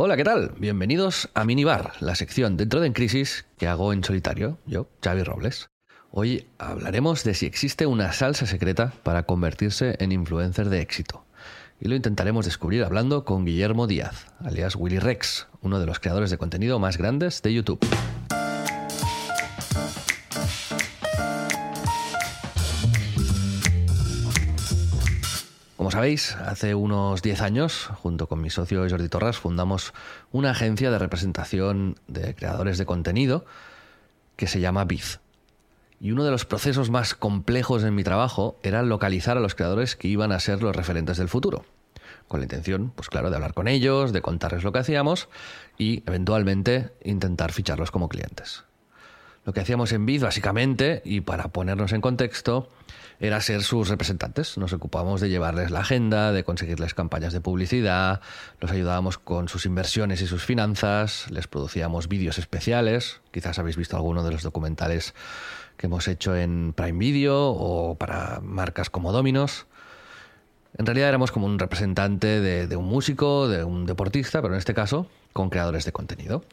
Hola, ¿qué tal? Bienvenidos a Minibar, la sección dentro de En Crisis que hago en solitario, yo, Xavi Robles. Hoy hablaremos de si existe una salsa secreta para convertirse en influencer de éxito. Y lo intentaremos descubrir hablando con Guillermo Díaz, alias Willy Rex, uno de los creadores de contenido más grandes de YouTube. Como sabéis, hace unos 10 años, junto con mi socio Jordi Torras, fundamos una agencia de representación de creadores de contenido que se llama Biz. Y uno de los procesos más complejos en mi trabajo era localizar a los creadores que iban a ser los referentes del futuro. Con la intención, pues claro, de hablar con ellos, de contarles lo que hacíamos y eventualmente intentar ficharlos como clientes. Lo que hacíamos en Biz, básicamente, y para ponernos en contexto, era ser sus representantes. Nos ocupábamos de llevarles la agenda, de conseguirles campañas de publicidad, los ayudábamos con sus inversiones y sus finanzas, les producíamos vídeos especiales. Quizás habéis visto alguno de los documentales que hemos hecho en Prime Video o para marcas como Dominos. En realidad éramos como un representante de, de un músico, de un deportista, pero en este caso con creadores de contenido.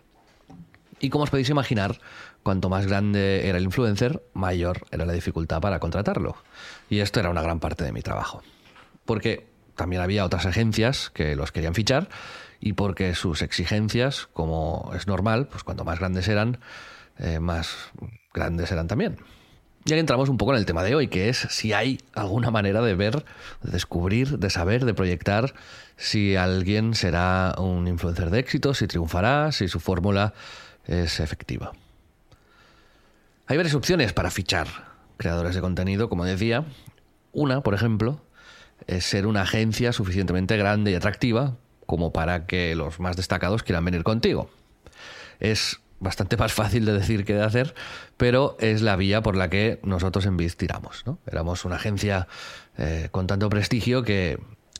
Y como os podéis imaginar, cuanto más grande era el influencer, mayor era la dificultad para contratarlo. Y esto era una gran parte de mi trabajo. Porque también había otras agencias que los querían fichar y porque sus exigencias, como es normal, pues cuanto más grandes eran, eh, más grandes eran también. Y ahí entramos un poco en el tema de hoy, que es si hay alguna manera de ver, de descubrir, de saber, de proyectar si alguien será un influencer de éxito, si triunfará, si su fórmula es efectiva. Hay varias opciones para fichar creadores de contenido, como decía. Una, por ejemplo, es ser una agencia suficientemente grande y atractiva como para que los más destacados quieran venir contigo. Es bastante más fácil de decir que de hacer, pero es la vía por la que nosotros en Biz tiramos. Éramos una agencia eh, con tanto prestigio que,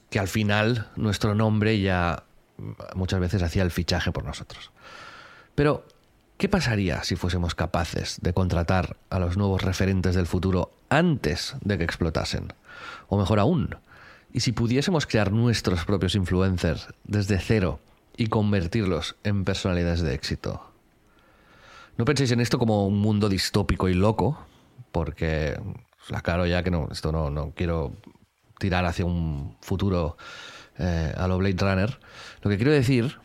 que al final nuestro nombre ya muchas veces hacía el fichaje por nosotros. Pero ¿Qué pasaría si fuésemos capaces de contratar a los nuevos referentes del futuro antes de que explotasen? O mejor aún, ¿y si pudiésemos crear nuestros propios influencers desde cero y convertirlos en personalidades de éxito? No penséis en esto como un mundo distópico y loco, porque la claro ya que no, esto no, no quiero tirar hacia un futuro eh, a lo Blade Runner. Lo que quiero decir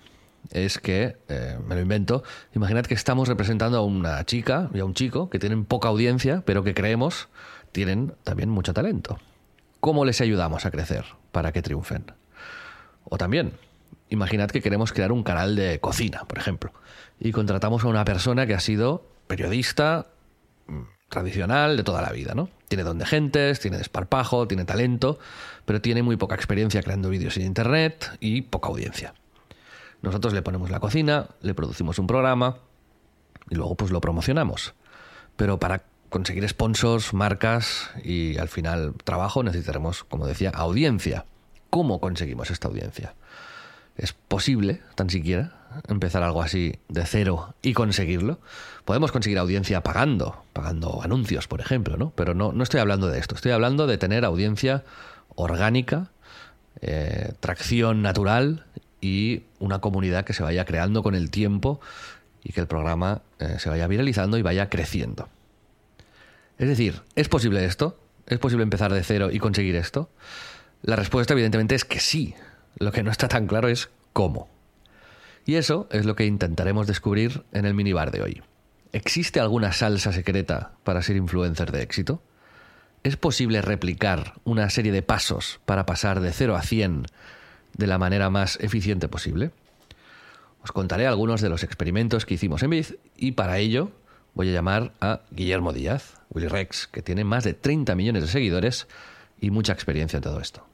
es que, eh, me lo invento, imaginad que estamos representando a una chica y a un chico que tienen poca audiencia, pero que creemos tienen también mucho talento. ¿Cómo les ayudamos a crecer para que triunfen? O también, imaginad que queremos crear un canal de cocina, por ejemplo, y contratamos a una persona que ha sido periodista mm, tradicional de toda la vida, ¿no? Tiene don de gentes, tiene desparpajo, tiene talento, pero tiene muy poca experiencia creando vídeos en internet y poca audiencia. Nosotros le ponemos la cocina, le producimos un programa y luego pues lo promocionamos. Pero para conseguir sponsors, marcas y al final trabajo necesitaremos, como decía, audiencia. ¿Cómo conseguimos esta audiencia? ¿Es posible, tan siquiera, empezar algo así de cero y conseguirlo? Podemos conseguir audiencia pagando, pagando anuncios, por ejemplo, ¿no? Pero no, no estoy hablando de esto, estoy hablando de tener audiencia orgánica, eh, tracción natural y una comunidad que se vaya creando con el tiempo y que el programa eh, se vaya viralizando y vaya creciendo. Es decir, ¿es posible esto? ¿Es posible empezar de cero y conseguir esto? La respuesta evidentemente es que sí. Lo que no está tan claro es cómo. Y eso es lo que intentaremos descubrir en el minibar de hoy. ¿Existe alguna salsa secreta para ser influencer de éxito? ¿Es posible replicar una serie de pasos para pasar de 0 a 100 de la manera más eficiente posible. Os contaré algunos de los experimentos que hicimos en Biz y para ello voy a llamar a Guillermo Díaz, Willy Rex, que tiene más de 30 millones de seguidores y mucha experiencia en todo esto.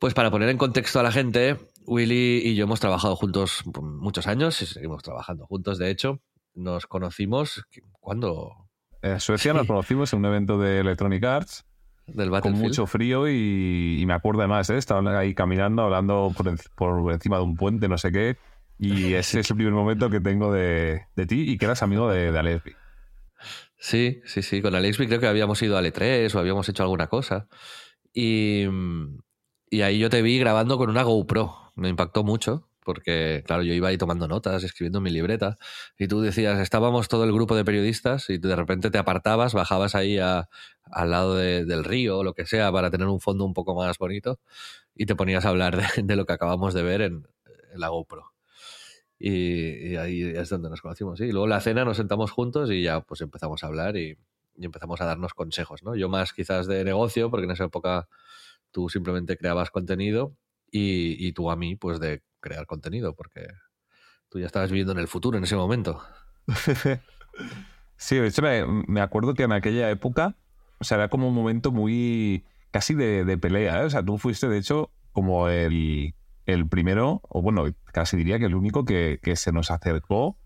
Pues para poner en contexto a la gente, Willy y yo hemos trabajado juntos muchos años y seguimos trabajando juntos. De hecho, nos conocimos cuando... En Suecia nos conocimos en un evento de Electronic Arts. Del con mucho frío y, me acuerdo además, ¿eh? estaba ahí caminando, hablando por, encima de un puente, no sé qué. Y ese es el primer momento que tengo de, ti y que eras amigo de, de. Sí, sí, sí. Con Alesby creo que habíamos ido a L3 o habíamos hecho alguna cosa. Y, y ahí yo te vi grabando con una GoPro. Me impactó mucho porque, claro, yo iba ahí tomando notas, escribiendo mi libreta, y tú decías, estábamos todo el grupo de periodistas y de repente te apartabas, bajabas ahí al lado del río o lo que sea para tener un fondo un poco más bonito y te ponías a hablar de, lo que acabamos de ver en, la GoPro. Y, ahí es donde nos conocimos. Y luego la cena nos sentamos juntos y ya pues empezamos a hablar y, y empezamos a darnos consejos, ¿no? Yo más quizás de negocio, porque en esa época tú simplemente creabas contenido y, tú a mí, pues de crear contenido, porque tú ya estabas viviendo en el futuro en ese momento. sí, de hecho me, acuerdo que en aquella época, o era como un momento muy casi de, pelea, ¿eh? o sea, tú fuiste de hecho como el, primero, o bueno, casi diría que el único que, se nos acercó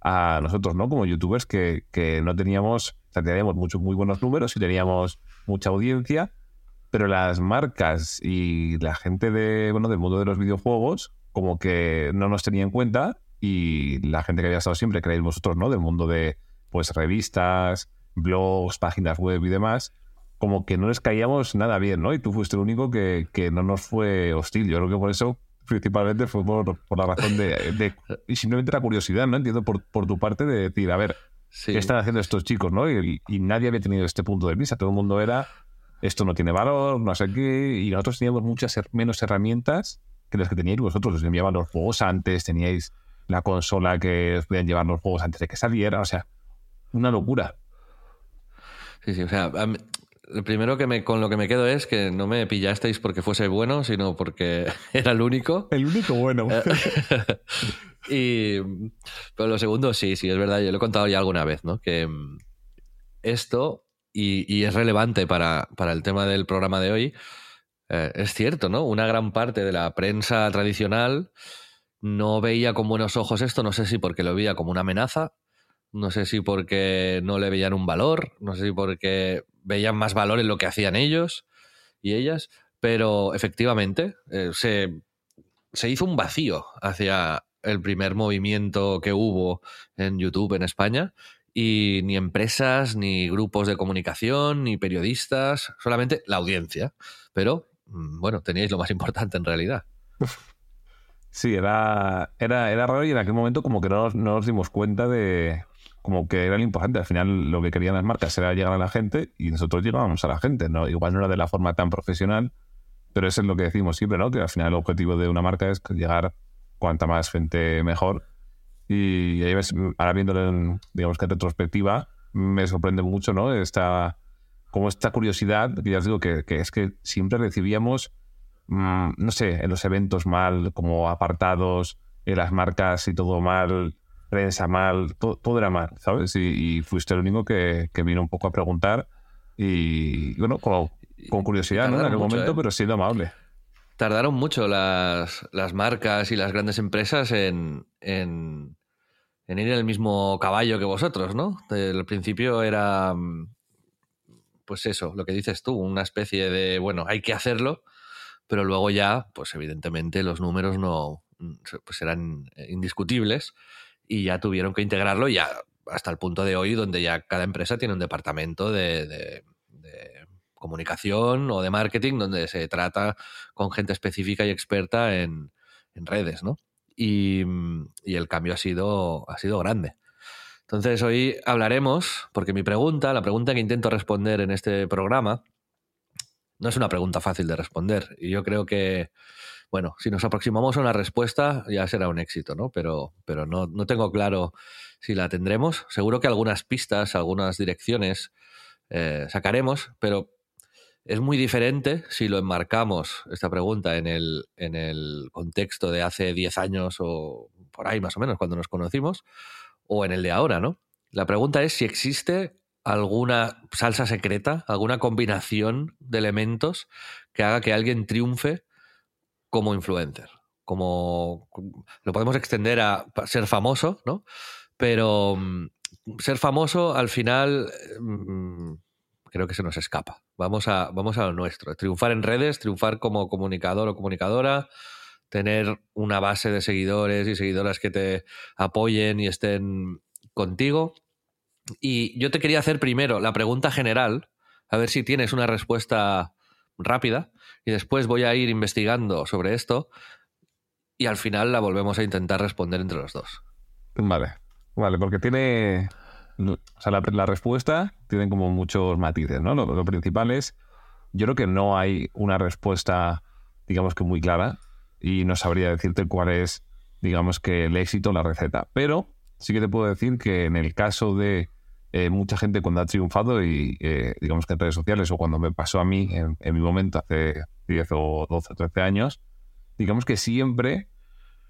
a nosotros, ¿no? Como youtubers que, que no teníamos, o sea, teníamos muchos muy buenos números y teníamos mucha audiencia, pero las marcas y la gente de, bueno, del mundo de los videojuegos como que no nos tenía en cuenta y la gente que había estado siempre, creéis vosotros, ¿no? Del mundo de pues revistas, blogs, páginas web y demás, como que no les caíamos nada bien, ¿no? Y tú fuiste el único que, que no nos fue hostil. Yo creo que por eso principalmente fue por, por la razón de, Y simplemente la curiosidad, ¿no? Entiendo por, por tu parte de decir, a ver, ¿qué están haciendo estos chicos, no? Y, y, nadie había tenido este punto de vista. Todo el mundo era esto no tiene valor, no sé qué, y nosotros teníamos muchas menos herramientas que las que teníais vosotros. Os enviaban los juegos antes, teníais la consola que os podían llevar los juegos antes de que saliera, o sea, una locura. Sí, sí, o sea, lo primero que me, con lo que me quedo es que no me pillasteis porque fuese bueno, sino porque era el único. El único bueno. y, pero lo segundo, sí, sí, es verdad, yo lo he contado ya alguna vez, ¿no? Que mm, esto y, es relevante para, el tema del programa de hoy, eh, es cierto, ¿no? Una gran parte de la prensa tradicional no veía con buenos ojos esto, no sé si porque lo veía como una amenaza, no sé si porque no le veían un valor, no sé si porque veían más valor en lo que hacían ellos y ellas, pero efectivamente eh, se, se hizo un vacío hacia el primer movimiento que hubo en YouTube en España y ni empresas, ni grupos de comunicación, ni periodistas, solamente la audiencia. Pero, mm, bueno, teníais lo más importante en realidad. Sí, era, era, era raro y en aquel momento como que no, nos dimos cuenta de como que era lo importante. Al final lo que querían las marcas era llegar a la gente y nosotros llegábamos a la gente. ¿no? Igual no era de la forma tan profesional, pero eso es lo que decimos siempre, ¿no? Que al final el objetivo de una marca es llegar cuanta más gente mejor y ahí ves, ahora viéndolo en, digamos que en retrospectiva, me sorprende mucho, ¿no? Esta, como esta curiosidad, que ya os digo que, es que siempre recibíamos, mm, no sé, en los eventos mal, como apartados, en las marcas y todo mal, prensa mal, todo, era mal, ¿sabes? Y, fuiste el único que, vino un poco a preguntar y, bueno, con, curiosidad, ¿no? En aquel momento, ¿eh? pero siendo amable tardaron mucho las, marcas y las grandes empresas en, en, ir en el mismo caballo que vosotros, ¿no? Al principio era, pues eso, lo que dices tú, una especie de, bueno, hay que hacerlo, pero luego ya, pues evidentemente los números no, pues eran indiscutibles y ya tuvieron que integrarlo ya hasta el punto de hoy donde ya cada empresa tiene un departamento de comunicación o de marketing donde se trata con gente específica y experta en, redes, ¿no? Y, el cambio ha sido, ha sido grande. Entonces hoy hablaremos, porque mi pregunta, la pregunta que intento responder en este programa, no es una pregunta fácil de responder. Y yo creo que, bueno, si nos aproximamos a una respuesta ya será un éxito, ¿no? Pero, pero no, no tengo claro si la tendremos. Seguro que algunas pistas, algunas direcciones eh, sacaremos, pero es muy diferente si lo enmarcamos, esta pregunta, en el, en el contexto de hace 10 años o por ahí más o menos, cuando nos conocimos, o en el de ahora, ¿no? La pregunta es si existe alguna salsa secreta, alguna combinación de elementos que haga que alguien triunfe como influencer. Como lo podemos extender a ser famoso, ¿no? Pero mm, ser famoso al final mm, creo que se nos escapa. Vamos a, vamos a lo nuestro. Triunfar en redes, triunfar como comunicador o comunicadora, tener una base de seguidores y seguidoras que te apoyen y estén contigo. Y yo te quería hacer primero la pregunta general, a ver si tienes una respuesta rápida, y después voy a ir investigando sobre esto y al final la volvemos a intentar responder entre los dos. Vale, vale, porque tiene... O sea, la, respuesta tiene como muchos matices, ¿no? Lo, lo principal es, yo creo que no hay una respuesta, digamos que muy clara, y no sabría decirte cuál es, digamos que el éxito, la receta. Pero sí que te puedo decir que en el caso de eh, mucha gente cuando ha triunfado y eh, digamos que en redes sociales o cuando me pasó a mí en, mi momento hace 10 o 12 o 13 años, digamos que siempre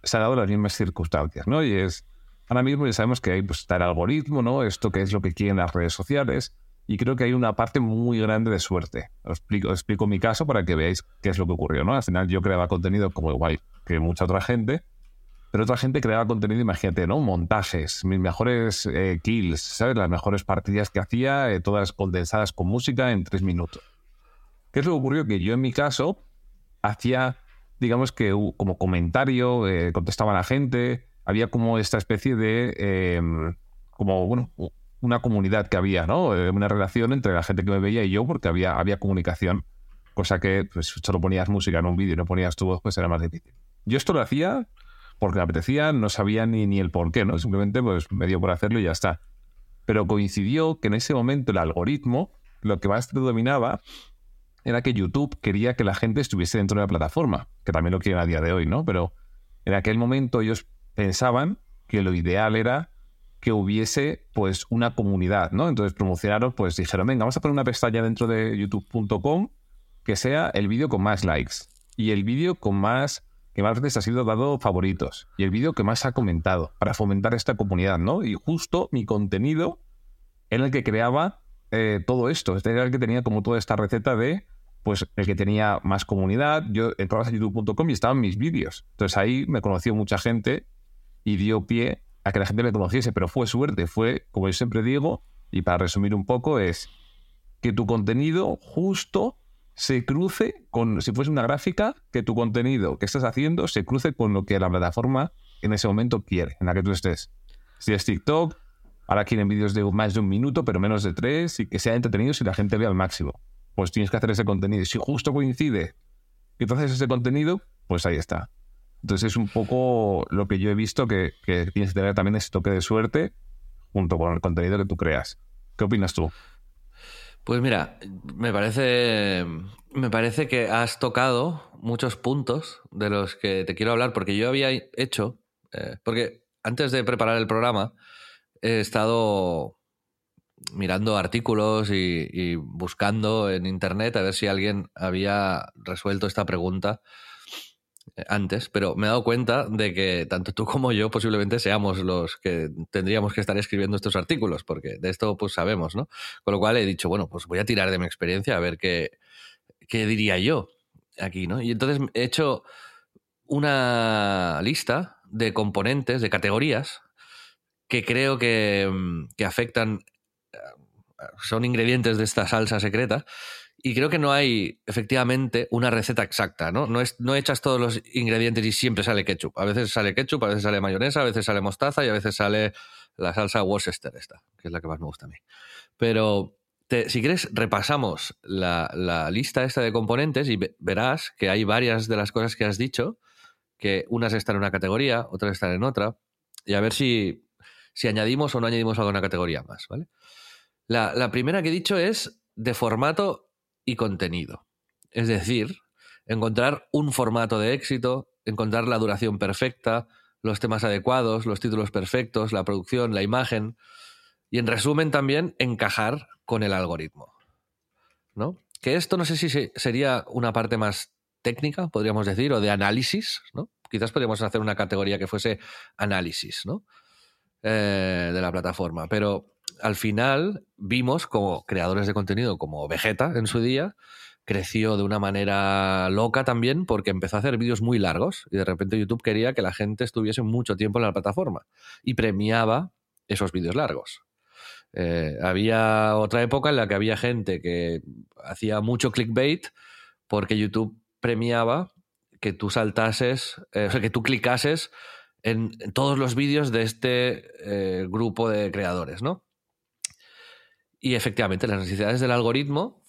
se han dado las mismas circunstancias, ¿no? Y es, ahora mismo ya sabemos que hay pues, está el algoritmo, ¿no? Esto que es lo que quieren las redes sociales y creo que hay una parte muy grande de suerte. Os explico, os explico mi caso para que veáis qué es lo que ocurrió, ¿no? Al final yo creaba contenido como igual que mucha otra gente pero otra gente creaba contenido, imagínate, ¿no? Montajes, mis mejores eh, kills, ¿sabes? Las mejores partidas que hacía, eh, todas condensadas con música en tres minutos. ¿Qué es lo que ocurrió? Que yo en mi caso hacía, digamos que como comentario, eh, contestaba a la gente, había como esta especie de, em, como, bueno, una comunidad que había, ¿no? Una relación entre la gente que me veía y yo, porque había, había comunicación, cosa que pues, solo ponías música en un vídeo y no ponías tu voz, pues era más difícil. Yo esto lo hacía porque me apetecía, no sabía ni, ni el por qué, ¿no? Simplemente pues me dio por hacerlo y ya está. Pero coincidió que en ese momento el algoritmo lo que más predominaba era que YouTube quería que la gente estuviese dentro de la plataforma, que también lo quieren a día de hoy, ¿no? Pero en aquel momento ellos pensaban que lo ideal era que hubiese pues una comunidad, ¿no? Entonces promocionaron, pues dijeron, venga, vamos a poner una pestaña dentro de youtube.com que sea el vídeo con más likes y el vídeo con más que más veces ha sido dado favoritos y el vídeo que más ha comentado para fomentar esta comunidad, ¿no? Y justo mi contenido era el que creaba eh, todo esto. Este era el que tenía como toda esta receta de, pues, el que tenía más comunidad. Yo entraba a youtube.com y estaban mis vídeos. Entonces ahí me conoció mucha gente y dio pie a que la gente me conociese, pero fue suerte, fue, como yo siempre digo, y para resumir un poco, es que tu contenido justo se cruce con, si fuese una gráfica, que tu contenido que estás haciendo se cruce con lo que la plataforma en ese momento quiere, en la que tú estés. Si es TikTok, ahora quieren vídeos de más de un minuto, pero menos de tres, y que sea entretenido si la gente ve al máximo. Pues tienes que hacer ese contenido. Si justo coincide que tú haces ese contenido, pues ahí está. Entonces es un poco lo que yo he visto que, que tienes que tener también ese toque de suerte junto con el contenido que tú creas. ¿Qué opinas tú? Pues mira, me parece, me parece que has tocado muchos puntos de los que te quiero hablar, porque yo había hecho, eh, porque antes de preparar el programa he estado mirando artículos y, buscando en internet a ver si alguien había resuelto esta pregunta antes, pero me he dado cuenta de que tanto tú como yo posiblemente seamos los que tendríamos que estar escribiendo estos artículos, porque de esto pues sabemos, ¿no? Con lo cual he dicho, bueno, pues voy a tirar de mi experiencia a ver qué, qué diría yo aquí, ¿no? Y entonces he hecho una lista de componentes, de categorías, que creo que, que afectan, eh, son ingredientes de esta salsa secreta, y creo que no hay efectivamente una receta exacta, ¿no? No, echas todos los ingredientes y siempre sale ketchup. A veces sale ketchup, a veces sale mayonesa, a veces sale mostaza y a veces sale la salsa Worcester esta, que es la que más me gusta a mí. Pero si quieres, repasamos la, lista esta de componentes y verás que hay varias de las cosas que has dicho, que unas están en una categoría, otras están en otra, y a ver si, si añadimos o no añadimos alguna categoría más, ¿vale? La primera que he dicho es de formato y contenido. Es decir, encontrar un formato de éxito, encontrar la duración perfecta, los temas adecuados, los títulos perfectos, la producción, la imagen y en resumen también encajar con el algoritmo. ¿No? Que esto no sé si sería una parte más técnica, podríamos decir, o de análisis, ¿no? Quizás podríamos hacer una categoría que fuese análisis, ¿no? Eh, de la plataforma. Pero al final vimos como creadores de contenido como Vegeta en su día creció de una manera loca también porque empezó a hacer vídeos muy largos y de repente YouTube quería que la gente estuviese mucho tiempo en la plataforma y premiaba esos vídeos largos. Eh, había otra época en la que había gente que hacía mucho clickbait porque YouTube premiaba que tú saltases, eh, o sea, que tú clicases en, todos los vídeos de este eh, grupo de creadores, ¿no? Y efectivamente, las necesidades del algoritmo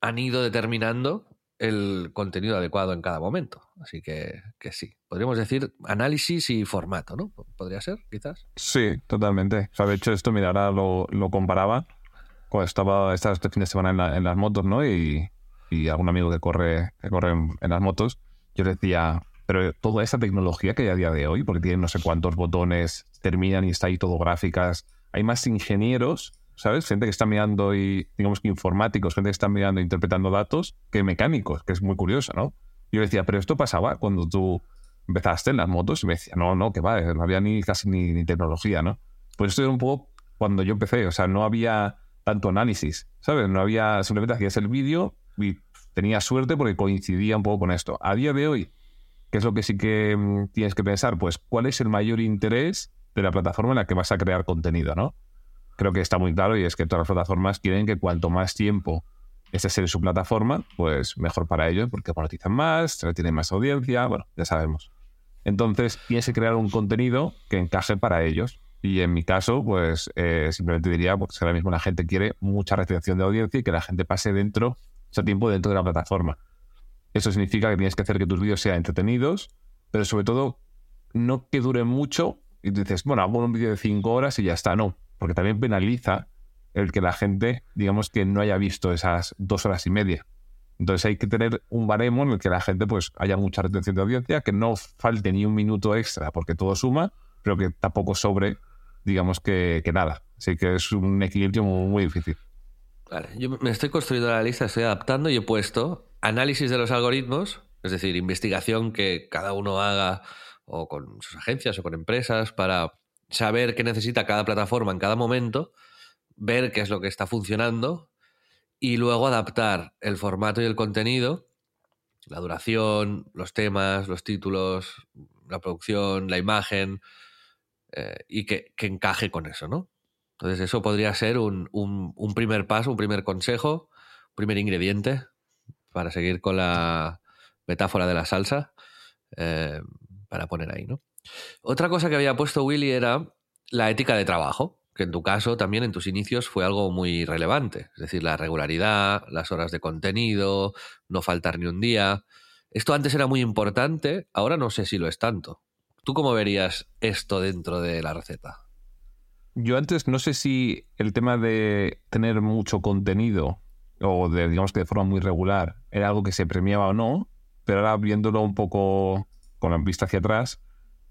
han ido determinando el contenido adecuado en cada momento. Así que, que, sí, podríamos decir análisis y formato, ¿no? Podría ser, quizás. Sí, totalmente. O sea, de hecho, esto, mira, ahora lo, lo comparaba cuando estaba este fin de semana en, las motos, ¿no? Y, y, algún amigo que corre, que corre en, las motos, yo le decía, pero toda esa tecnología que hay a día de hoy, porque tiene no sé cuántos botones, terminan y está ahí todo gráficas, hay más ingenieros ¿sabes? Gente que está mirando y, digamos que informáticos, gente que está mirando e interpretando datos, que mecánicos, que es muy curioso, ¿no? Yo decía, pero esto pasaba cuando tú empezaste en las motos y me decía, no, no, que va, no había ni casi ni, tecnología, ¿no? Pues esto era un poco cuando yo empecé, o sea, no había tanto análisis, ¿sabes? No había, simplemente hacías el vídeo y tenía suerte porque coincidía un poco con esto. A día de hoy, ¿qué es lo que sí que mm, tienes que pensar? Pues, ¿cuál es el mayor interés de la plataforma en la que vas a crear contenido, ¿no? Creo que está muy claro y es que todas las plataformas quieren que cuanto más tiempo esté en su plataforma, pues mejor para ellos porque monetizan más, tienen más audiencia, bueno, ya sabemos. Entonces tienes crear un contenido que encaje para ellos. Y en mi caso, pues eh, simplemente diría porque ahora mismo la gente quiere mucha retención de audiencia y que la gente pase dentro, ese tiempo dentro de la plataforma. Eso significa que tienes que hacer que tus vídeos sean entretenidos, pero sobre todo no que duren mucho y dices, bueno, hago un vídeo de 5 horas y ya está. No, porque también penaliza el que la gente, digamos que no haya visto esas dos horas y media. Entonces hay que tener un baremo en el que la gente pues haya mucha retención de audiencia, que no falte ni un minuto extra porque todo suma, pero que tampoco sobre, digamos que, nada. Así que es un equilibrio muy, muy, difícil. Vale, yo me estoy construyendo la lista, estoy adaptando y he puesto análisis de los algoritmos, es decir, investigación que cada uno haga o con sus agencias o con empresas para saber qué necesita cada plataforma en cada momento, ver qué es lo que está funcionando y luego adaptar el formato y el contenido, la duración, los temas, los títulos, la producción, la imagen, eh, y que, encaje con eso, ¿no? Entonces eso podría ser un, primer paso, un primer consejo, un primer ingrediente para seguir con la metáfora de la salsa, eh, para poner ahí, ¿no? Otra cosa que había puesto Willy era la ética de trabajo, que en tu caso también en tus inicios fue algo muy relevante, es decir, la regularidad, las horas de contenido, no faltar ni un día. Esto antes era muy importante, ahora no sé si lo es tanto. ¿Tú cómo verías esto dentro de la receta? Yo antes no sé si el tema de tener mucho contenido o de, digamos que de forma muy regular era algo que se premiaba o no, pero ahora viéndolo un poco con la vista hacia atrás,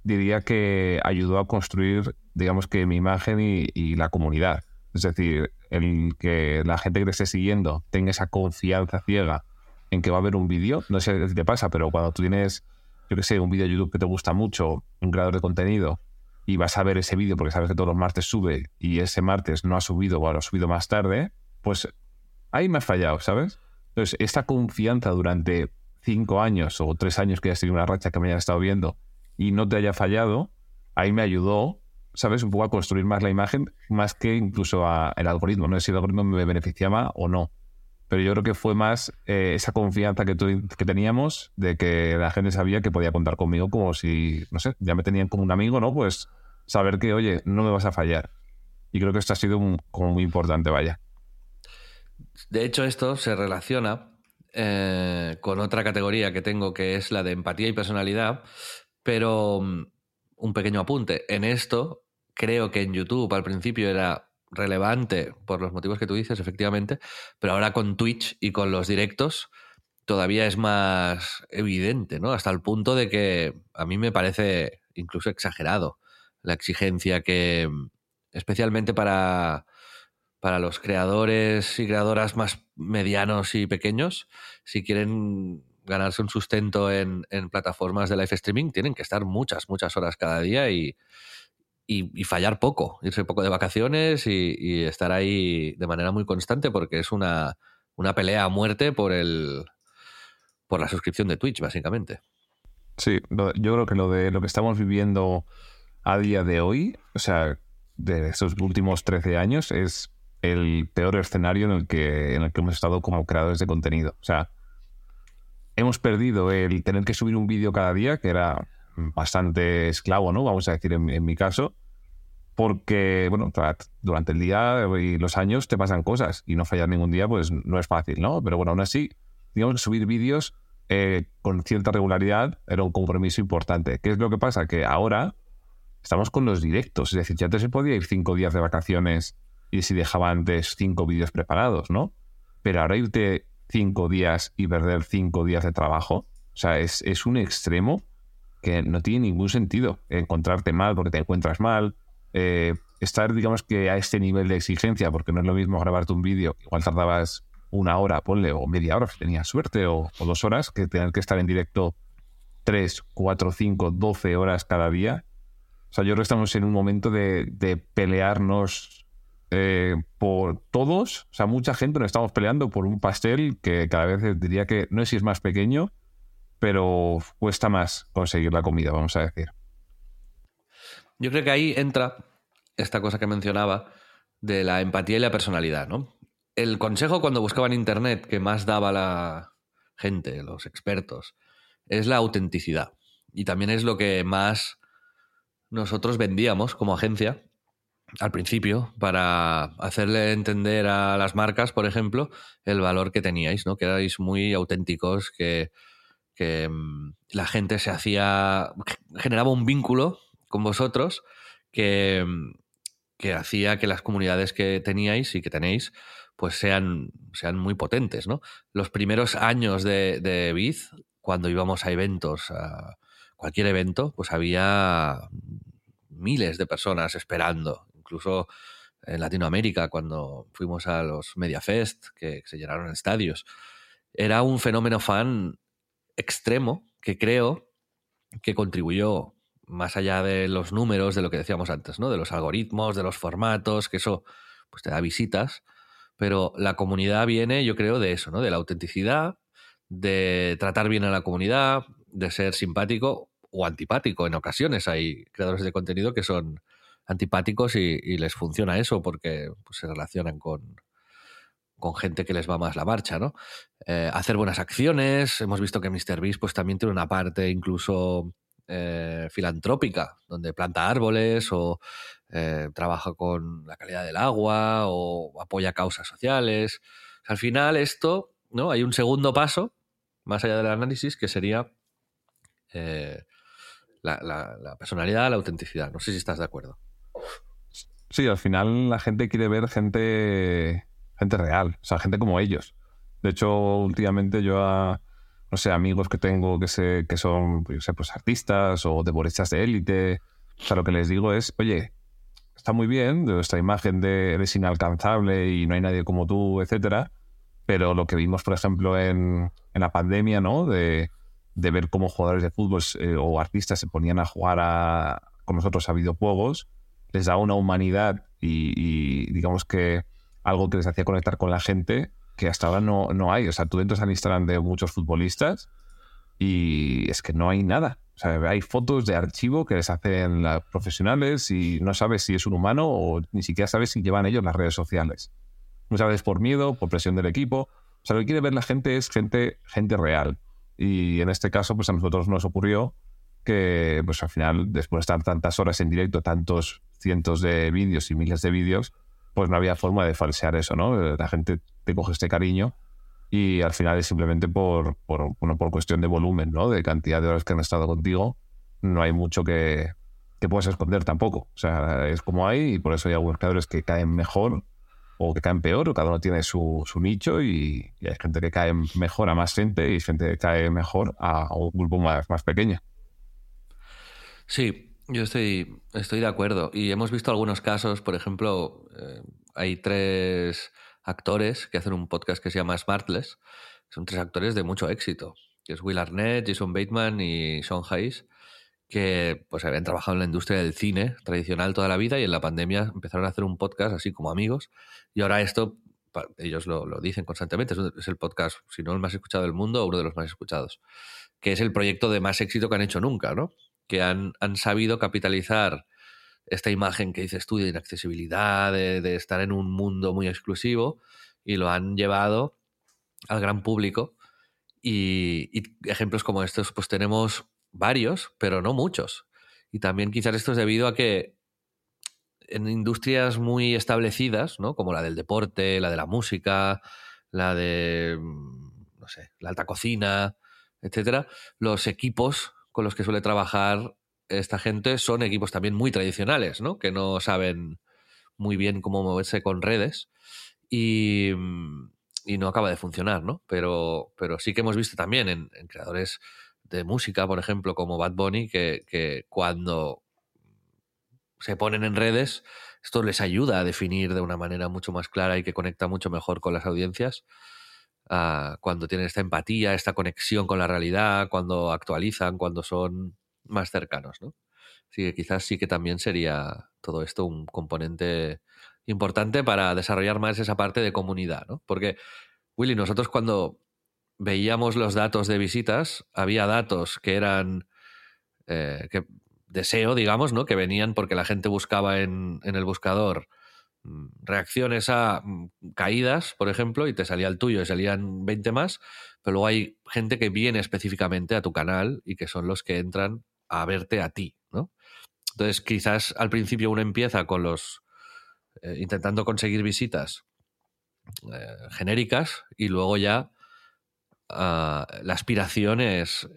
diría que ayudó a construir, digamos que mi imagen y, la comunidad. Es decir, el que la gente que te esté siguiendo tenga esa confianza ciega en que va a haber un vídeo. No sé si te pasa, pero cuando tú tienes, yo qué sé, un vídeo de YouTube que te gusta mucho, un creador de contenido, y vas a ver ese vídeo porque sabes que todos los martes sube y ese martes no ha subido o ha subido más tarde, pues ahí me has fallado, ¿sabes? Entonces, esta confianza durante cinco años o tres años que ya tenido una racha que me hayan estado viendo y no te haya fallado, ahí me ayudó, ¿sabes? Un poco a construir más la imagen, más que incluso a el algoritmo. No sé si el algoritmo me beneficiaba o no. Pero yo creo que fue más eh, esa confianza que, que teníamos de que la gente sabía que podía contar conmigo como si, no sé, ya me tenían como un amigo, ¿no? Pues saber que, oye, no me vas a fallar. Y creo que esto ha sido como muy importante, vaya. De hecho, esto se relaciona eh, con otra categoría que tengo, que es la de empatía y personalidad, pero mm, un pequeño apunte. En esto, creo que en YouTube al principio era relevante por los motivos que tú dices, efectivamente, pero ahora con Twitch y con los directos todavía es más evidente, ¿no? Hasta el punto de que a mí me parece incluso exagerado la exigencia que, mm, especialmente para, para los creadores y creadoras más medianos y pequeños, si quieren ganarse un sustento en, plataformas de live streaming, tienen que estar muchas, muchas horas cada día y, fallar poco, irse poco de vacaciones y, estar ahí de manera muy constante porque es una una pelea a muerte por el por la suscripción de Twitch, básicamente. Sí, yo creo que lo de lo que estamos viviendo a día de hoy, o sea, de estos últimos 13 años, es el peor escenario en el que, en el que hemos estado como creadores de contenido. O sea, hemos perdido el tener que subir un vídeo cada día, que era bastante esclavo, ¿no? Vamos a decir en, en mi caso, porque, bueno, durante el día y los años te pasan cosas y no fallar ningún día, pues no es fácil, ¿no? Pero bueno, aún así, digamos, subir vídeos eh, con cierta regularidad era un compromiso importante. ¿Qué es lo que pasa? Que ahora estamos con los directos, es decir, ya antes se podía ir cinco días de vacaciones y si dejaba antes cinco vídeos preparados, ¿no? Pero ahora irte cinco días y perder cinco días de trabajo, o sea, es, es un extremo que no tiene ningún sentido. Encontrarte mal porque te encuentras mal, eh, estar, digamos que a este nivel de exigencia, porque no es lo mismo grabarte un vídeo, igual tardabas una hora, ponle, o media hora si tenías suerte, o, dos horas, que tener que estar en directo tres, cuatro, cinco, doce horas cada día. O sea, yo creo que estamos en un momento de, pelearnos eh, por todos. O sea, mucha gente nos estamos peleando por un pastel que cada vez diría que no sé si es más pequeño, pero cuesta más conseguir la comida, vamos a decir. Yo creo que ahí entra esta cosa que mencionaba de la empatía y la personalidad, ¿no? El consejo cuando buscaban internet que más daba la gente, los expertos, es la autenticidad. Y también es lo que más nosotros vendíamos como agencia al principio para hacerle entender a las marcas, por ejemplo, el valor que teníais, ¿no? Que erais muy auténticos, que, que mm, la gente se hacía, generaba un vínculo con vosotros que, que hacía que las comunidades que teníais y que tenéis pues sean, sean muy potentes, ¿no? Los primeros años de, de Biz, cuando íbamos a eventos, a cualquier evento, pues había miles de personas esperando, incluso en Latinoamérica, cuando fuimos a los MediaFest, que se llenaron estadios. Era un fenómeno fan extremo que creo que contribuyó más allá de los números, de lo que decíamos antes, ¿no? De los algoritmos, de los formatos, que eso pues te da visitas, pero la comunidad viene, yo creo, de eso, ¿no? De la autenticidad, de tratar bien a la comunidad, de ser simpático o antipático. En ocasiones hay creadores de contenido que son antipáticos y, les funciona eso porque pues, se relacionan con, con gente que les va más la marcha, ¿no? Eh, hacer buenas acciones. Hemos visto que MrBeast pues también tiene una parte incluso eh, filantrópica, donde planta árboles o eh, trabaja con la calidad del agua o apoya causas sociales. al final esto, ¿no? Hay un segundo paso, más allá del análisis, que sería eh, la, personalidad, la autenticidad. No sé si estás de acuerdo. Sí, al final la gente quiere ver gente, gente real, o sea, gente como ellos. De hecho, últimamente yo a, no sé, amigos que tengo que, sé, que son, pues, pues artistas o deportistas de élite. O sea, lo que les digo es, oye, está muy bien esta imagen de eres inalcanzable y no hay nadie como tú, etcétera, pero lo que vimos, por ejemplo, en, en la pandemia, ¿no? De, de, ver cómo jugadores de fútbol eh, o artistas se ponían a jugar a, con nosotros a videojuegos, les da una humanidad y, digamos que algo que les hacía conectar con la gente que hasta ahora no, no hay. O sea, tú entras al Instagram de muchos futbolistas y es que no hay nada. O sea, hay fotos de archivo que les hacen las profesionales y no sabes si es un humano o ni siquiera sabes si llevan ellos las redes sociales. Muchas veces por miedo, por presión del equipo. O sea, lo que quiere ver la gente es gente, gente real. Y en este caso, pues a nosotros nos ocurrió que, pues al final, después de estar tantas horas en directo, tantos cientos de vídeos y miles de vídeos, pues no había forma de falsear eso, ¿no? La gente te coge este cariño y al final es simplemente por, por, por cuestión de volumen, ¿no? De cantidad de horas que han estado contigo, no hay mucho que, que puedas esconder tampoco. O sea, es como hay y por eso hay algunos creadores que caen mejor o que caen peor, o cada uno tiene su, su nicho y, hay gente que cae mejor a más gente y gente que cae mejor a, un grupo más, más pequeño. Sí, yo estoy, estoy de acuerdo. Y hemos visto algunos casos, por ejemplo, eh, hay tres actores que hacen un podcast que se llama Smartless. Son tres actores de mucho éxito, que es Will Arnett, Jason Bateman y Sean Hayes, que pues habían trabajado en la industria del cine tradicional toda la vida y en la pandemia empezaron a hacer un podcast así como amigos. Y ahora esto ellos lo, dicen constantemente, es, el podcast, si no el más escuchado del mundo, uno de los más escuchados, que es el proyecto de más éxito que han hecho nunca, ¿no? Que han, han sabido capitalizar esta imagen que dices tú de inaccesibilidad, de, estar en un mundo muy exclusivo, y lo han llevado al gran público. Y, y, ejemplos como estos, pues tenemos varios, pero no muchos. Y también quizás esto es debido a que en industrias muy establecidas, ¿no? Como la del deporte, la de la música, la de, mm, no sé, la alta cocina, etcétera, los equipos con los que suele trabajar esta gente son equipos también muy tradicionales, ¿no? Que no saben muy bien cómo moverse con redes y, no acaba de funcionar, ¿no? Pero, pero sí que hemos visto también en, creadores de música, por ejemplo, como Bad Bunny, que cuando se ponen en redes, esto les ayuda a definir de una manera mucho más clara y que conecta mucho mejor con las audiencias. Uh, cuando tienen esta empatía, esta conexión con la realidad, cuando actualizan, cuando son más cercanos, ¿no? Así que quizás sí que también sería todo esto un componente importante para desarrollar más esa parte de comunidad, ¿no? Porque, Willy, nosotros cuando veíamos los datos de visitas, había datos que eran eh, que deseo, digamos, ¿no? Que venían porque la gente buscaba en, el buscador reacciones a mm, caídas, por ejemplo, y te salía el tuyo y salían 20 más, pero luego hay gente que viene específicamente a tu canal y que son los que entran a verte a ti, ¿no? Entonces, quizás al principio uno empieza con los. Eh, intentando conseguir visitas eh, genéricas y luego ya ah, la aspiración es,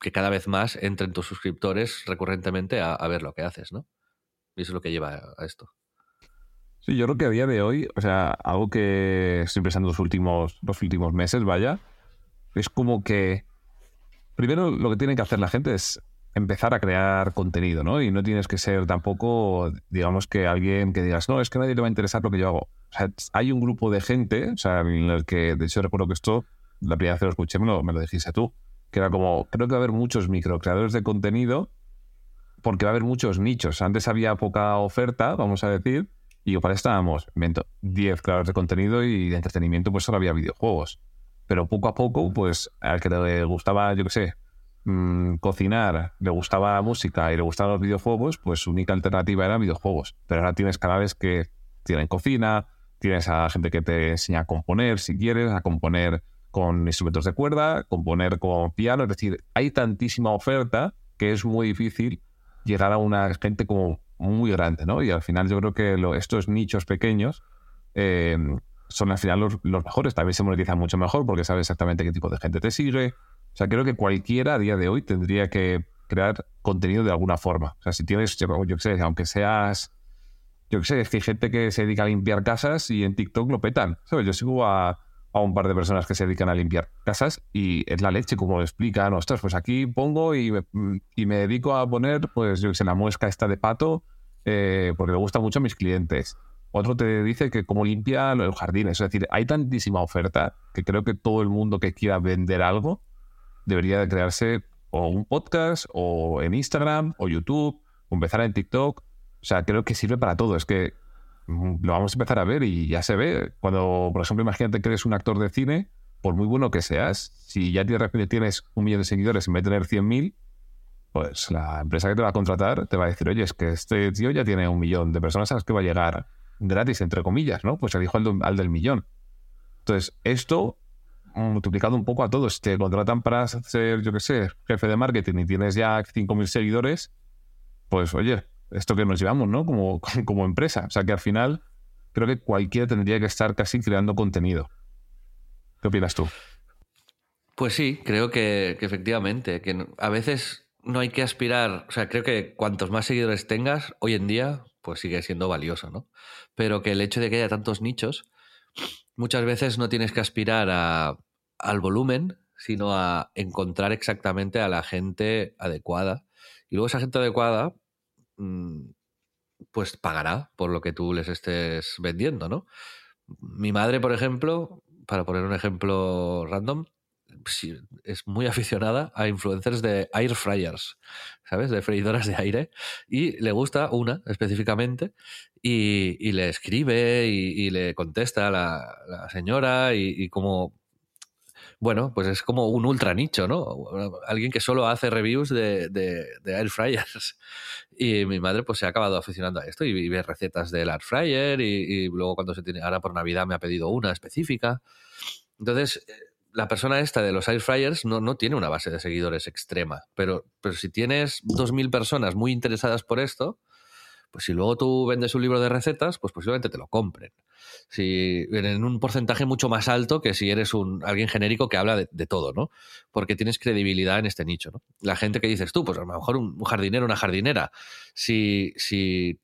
que cada vez más entren tus suscriptores recurrentemente a, ver lo que haces, ¿no? Y eso es lo que lleva a esto. Sí, yo creo que a día de hoy, o sea, algo que estoy pensando los últimos, los últimos meses, vaya, es como que primero lo que tiene que hacer la gente es empezar a crear contenido, ¿no? Y no tienes que ser tampoco, digamos que alguien que digas, no, es que a nadie le va a interesar lo que yo hago. O sea, hay un grupo de gente, o sea, en el que, de hecho, recuerdo que esto, la primera vez que lo escuché, me lo, me lo dijiste tú, que era como, creo que va a haber muchos microcreadores de contenido porque va a haber muchos nichos. Antes había poca oferta, vamos a decir, y para estábamos, invento, 10 creadores de contenido y de entretenimiento, pues solo había videojuegos. Pero poco a poco, pues al que le gustaba, yo qué sé, Mm, cocinar, le gustaba la música y le gustaban los videojuegos, pues su única alternativa era videojuegos. Pero ahora tienes canales que tienen cocina, tienes a gente que te enseña a componer, si quieres, a componer con instrumentos de cuerda, componer con piano. Es decir, hay tantísima oferta que es muy difícil llegar a una gente como muy grande, ¿no? Y al final yo creo que estos nichos pequeños eh, son al final los, mejores. También se monetizan mucho mejor porque sabes exactamente qué tipo de gente te sigue, o sea, creo que cualquiera a día de hoy tendría que crear contenido de alguna forma. O sea, si tienes, yo, qué sé, aunque seas, yo qué sé, es hay gente que se dedica a limpiar casas y en TikTok lo petan. ¿Sabes? Yo sigo a, un par de personas que se dedican a limpiar casas y es la leche como explican. Ostras, pues aquí pongo y me, y me dedico a poner, pues yo qué sé, la muesca esta de pato eh, porque le gusta mucho a mis clientes. Otro te dice que cómo limpia los jardines. Es decir, hay tantísima oferta que creo que todo el mundo que quiera vender algo debería de crearse o un podcast o en Instagram o YouTube o empezar en TikTok. O sea, creo que sirve para todo. Es que lo vamos a empezar a ver y ya se ve. Cuando, por ejemplo, imagínate que eres un actor de cine, por muy bueno que seas, si ya de repente tienes un millón de seguidores en vez de tener 100.000, pues la empresa que te va a contratar te va a decir, oye, es que este tío ya tiene un millón de personas a las que va a llegar gratis, entre comillas, ¿no? Pues elijo al, al del millón. Entonces, esto multiplicado un poco a todos. Te contratan para ser, yo qué sé, jefe de marketing y tienes ya 5.000 seguidores, pues oye, esto que nos llevamos, ¿no? Como, como empresa. O sea que al final creo que cualquiera tendría que estar casi creando contenido. ¿Qué opinas tú? Pues sí, creo que, efectivamente, que a veces no hay que aspirar, o sea, creo que cuantos más seguidores tengas, hoy en día, pues sigue siendo valioso, ¿no? Pero que el hecho de que haya tantos nichos, muchas veces no tienes que aspirar a, al volumen, sino a encontrar exactamente a la gente adecuada. Y luego esa gente adecuada, pues pagará por lo que tú les estés vendiendo, ¿no? Mi madre, por ejemplo, para poner un ejemplo random, es muy aficionada a influencers de air fryers, ¿sabes? De freidoras de aire. Y le gusta una específicamente y, le escribe y, le contesta a la, señora y, como... Bueno, pues es como un ultra nicho, ¿no? Alguien que solo hace reviews de, de, air fryers. Y mi madre pues se ha acabado aficionando a esto y, ve recetas del air fryer y, luego cuando se tiene... Ahora por Navidad me ha pedido una específica. Entonces, la persona esta de los air fryers no, no tiene una base de seguidores extrema, pero, pero si tienes 2.000 personas muy interesadas por esto, pues si luego tú vendes un libro de recetas, pues posiblemente te lo compren. Si, en un porcentaje mucho más alto que si eres un, alguien genérico que habla de, todo, ¿no? Porque tienes credibilidad en este nicho, ¿no? La gente que dices tú, pues a lo mejor un, jardinero, una jardinera, si, si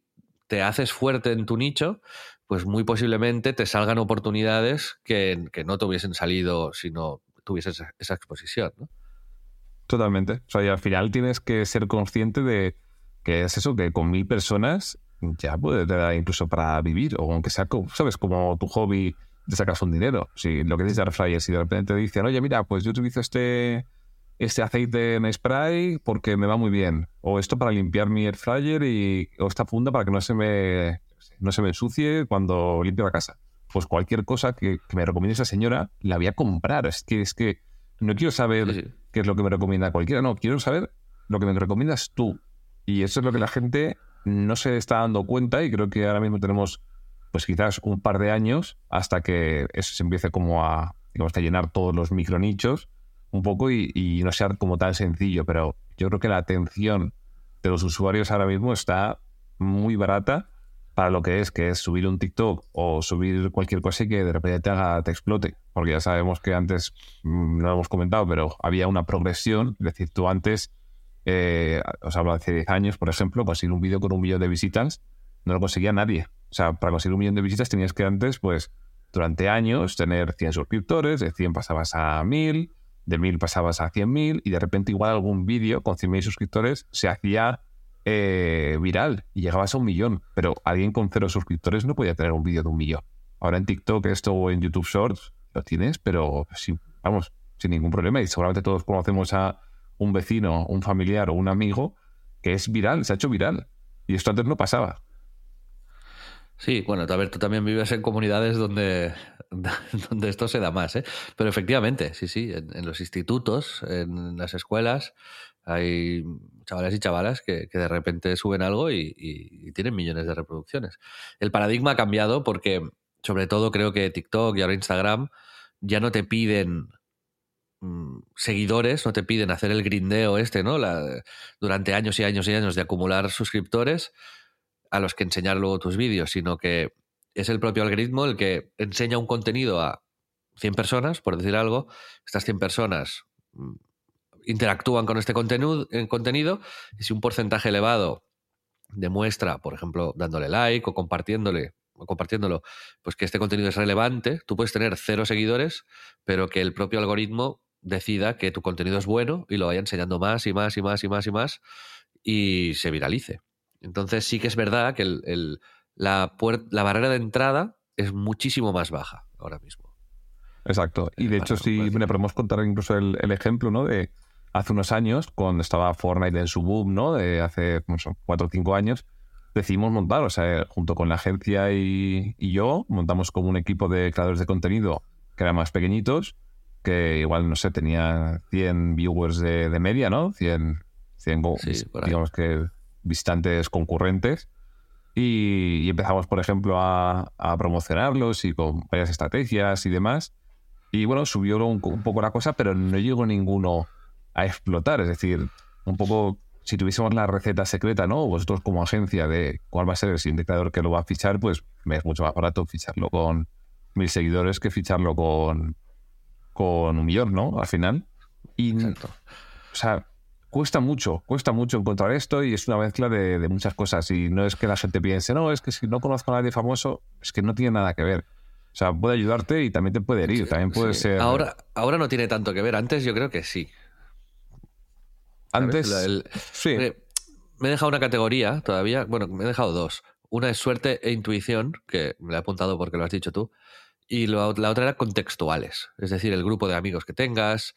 te haces fuerte en tu nicho, pues muy posiblemente te salgan oportunidades que, no te hubiesen salido si no tuvieses esa, exposición. Totalmente. O sea, y al final tienes que ser consciente de que es eso, que con mil personas ya puede te dar incluso para vivir, o aunque sea, ¿sabes? Como tu hobby te sacas un dinero. Si lo que dices de air si de repente te dicen, oye, mira, pues yo utilizo este, este aceite en spray porque me va muy bien, o esto para limpiar mi air fryer y, o esta funda para que no se me no se me ensucie cuando limpio la casa. Pues cualquier cosa que, me recomiende esa señora, la voy a comprar. Es que, es que no quiero saber qué es lo que me recomienda cualquiera, no, quiero saber lo que me recomiendas tú. Y eso es lo que la gente no se está dando cuenta y creo que ahora mismo tenemos pues quizás un par de años hasta que eso se empiece como a, digamos, a llenar todos los micronichos un poco y, no sea como tan sencillo, pero yo creo que la atención de los usuarios ahora mismo está muy barata para lo que es, que es subir un TikTok o subir cualquier cosa y que de repente te haga, te explote. Porque ya sabemos que antes, mm, no lo hemos comentado, pero había una progresión. Es decir, tú antes, eh, os hablo hace 10 años, por ejemplo, conseguir un vídeo con un millón de visitas, no lo conseguía nadie. O sea, para conseguir un millón de visitas tenías que antes, pues, durante años tener 100 suscriptores, de 100 pasabas a 1000, de 1000 pasabas a 100.000 y de repente igual algún vídeo con 100.000 suscriptores se hacía eh, viral y llegabas a un millón, pero alguien con cero suscriptores no podía tener un vídeo de un millón. Ahora en TikTok esto o en YouTube Shorts lo tienes, pero vamos, sin ningún problema. Y seguramente todos conocemos a un vecino, un familiar o un amigo que es viral, se ha hecho viral. Y esto antes no pasaba. Sí, bueno, a ver, tú también vives en comunidades donde, donde esto se da más, ¿eh? Pero efectivamente, sí, sí, en los institutos, en las escuelas, hay chavales y chavalas que, de repente suben algo y, tienen millones de reproducciones. El paradigma ha cambiado porque, sobre todo, creo que TikTok y ahora Instagram ya no te piden seguidores, no te piden hacer el grindeo este, ¿no? durante años y años y años de acumular suscriptores a los que enseñar luego tus vídeos, sino que es el propio algoritmo el que enseña un contenido a 100 personas, por decir algo. Estas 100 personas mm, interactúan con este contenido, contenido y si un porcentaje elevado demuestra, por ejemplo, dándole like o compartiéndole compartiéndolo, pues que este contenido es relevante, tú puedes tener cero seguidores, pero que el propio algoritmo decida que tu contenido es bueno y lo vaya enseñando más y más y más y más y más y se viralice. Entonces sí que es verdad que el, la, la barrera de entrada es muchísimo más baja ahora mismo. Exacto. Y de hecho, sí, podemos contar incluso el, el, ejemplo, ¿no? De hace unos años, cuando estaba Fortnite en su boom, ¿no? De hace cuatro o cinco años, decidimos montar, o sea, junto con la agencia y, yo, montamos como un equipo de creadores de contenido que eran más pequeñitos, que igual, no sé, tenía 100 viewers de, media, ¿no? 100, 100 digamos que visitantes concurrentes. Y, empezamos, por ejemplo, a, promocionarlos y con varias estrategias y demás. Y bueno, subió un, un poco la cosa, pero no llegó ninguno a explotar. Es decir, un poco si tuviésemos la receta secreta, ¿no? Vosotros como agencia de cuál va a ser el siguiente creador que lo va a fichar, pues me es mucho más barato ficharlo con mil seguidores que ficharlo con, con un millón, ¿no? Al final. Y, Exacto. O sea, cuesta mucho, cuesta mucho encontrar esto y es una mezcla de, muchas cosas. Y no es que la gente piense, no, es que si no conozco a nadie famoso, es que no tiene nada que ver. O sea, puede ayudarte y también te puede herir, también puede ser... Ahora, ahora no tiene tanto que ver, antes yo creo que sí. Antes. sí. Me he dejado una categoría todavía. Bueno, me he dejado dos. Una es suerte e intuición, que me la he apuntado porque lo has dicho tú. Y la otra era contextuales, es decir, el grupo de amigos que tengas,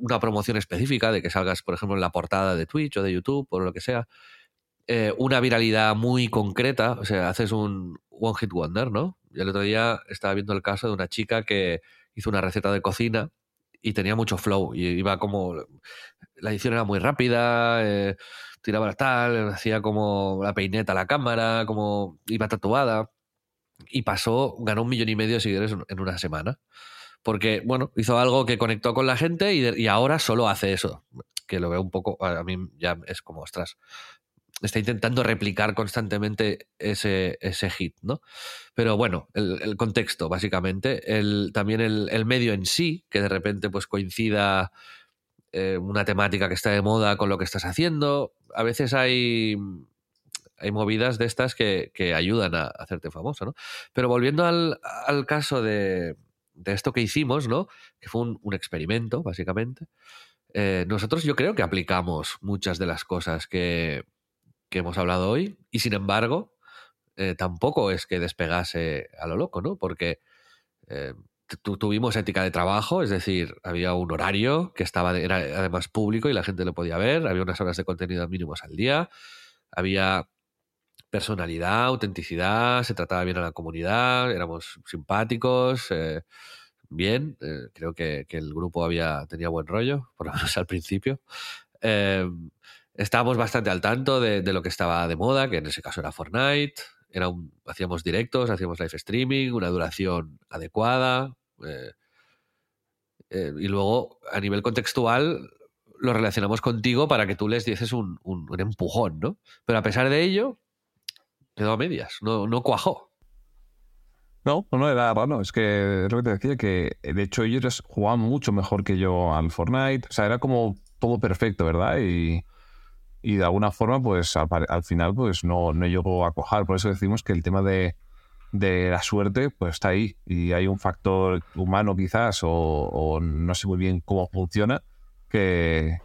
una promoción específica de que salgas, por ejemplo, en la portada de Twitch o de YouTube o lo que sea, eh, una viralidad muy concreta, o sea, haces un One Hit Wonder, ¿no? Y el otro día estaba viendo el caso de una chica que hizo una receta de cocina y tenía mucho flow y iba como la edición era muy rápida eh, tiraba tal hacía como la peineta a la cámara como iba tatuada y pasó ganó un millón y medio de seguidores en una semana porque bueno hizo algo que conectó con la gente y, ahora solo hace eso que lo veo un poco a mí ya es como ostras está intentando replicar constantemente ese, ese hit, ¿no? Pero bueno, el, contexto, básicamente, el, también el, medio en sí, que de repente pues coincida eh, una temática que está de moda con lo que estás haciendo. A veces hay, hay movidas de estas que, ayudan a hacerte famoso, ¿no? Pero volviendo al, caso de, esto que hicimos, ¿no? Que fue un, experimento, básicamente. Eh, nosotros yo creo que aplicamos muchas de las cosas que, que hemos hablado hoy, y sin embargo, eh, tampoco es que despegase a lo loco, ¿no? Porque eh, tuvimos ética de trabajo, es decir, había un horario que estaba era además público y la gente lo podía ver, había unas horas de contenido mínimos al día, había personalidad, autenticidad, se trataba bien a la comunidad, éramos simpáticos, eh, bien, creo que, el grupo había, tenía buen rollo, por lo menos al principio estábamos bastante al tanto de, lo que estaba de moda, que en ese caso era Fortnite. Era hacíamos directos, hacíamos live streaming, una duración adecuada. Eh, eh, y luego, a nivel contextual, lo relacionamos contigo para que tú les dieses un, empujón, ¿no? Pero a pesar de ello, quedó a medias, no, no cuajó. No, no era raro. Es que es lo que te decía, que de hecho ellos jugaban mucho mejor que yo al Fortnite. O sea, era como todo perfecto, ¿verdad? Y, y de alguna forma, pues al, final, pues no, no llegó a cojar. Por eso decimos que el tema de, la suerte, pues está ahí. Y hay un factor humano quizás, o, no sé muy bien cómo funciona, que,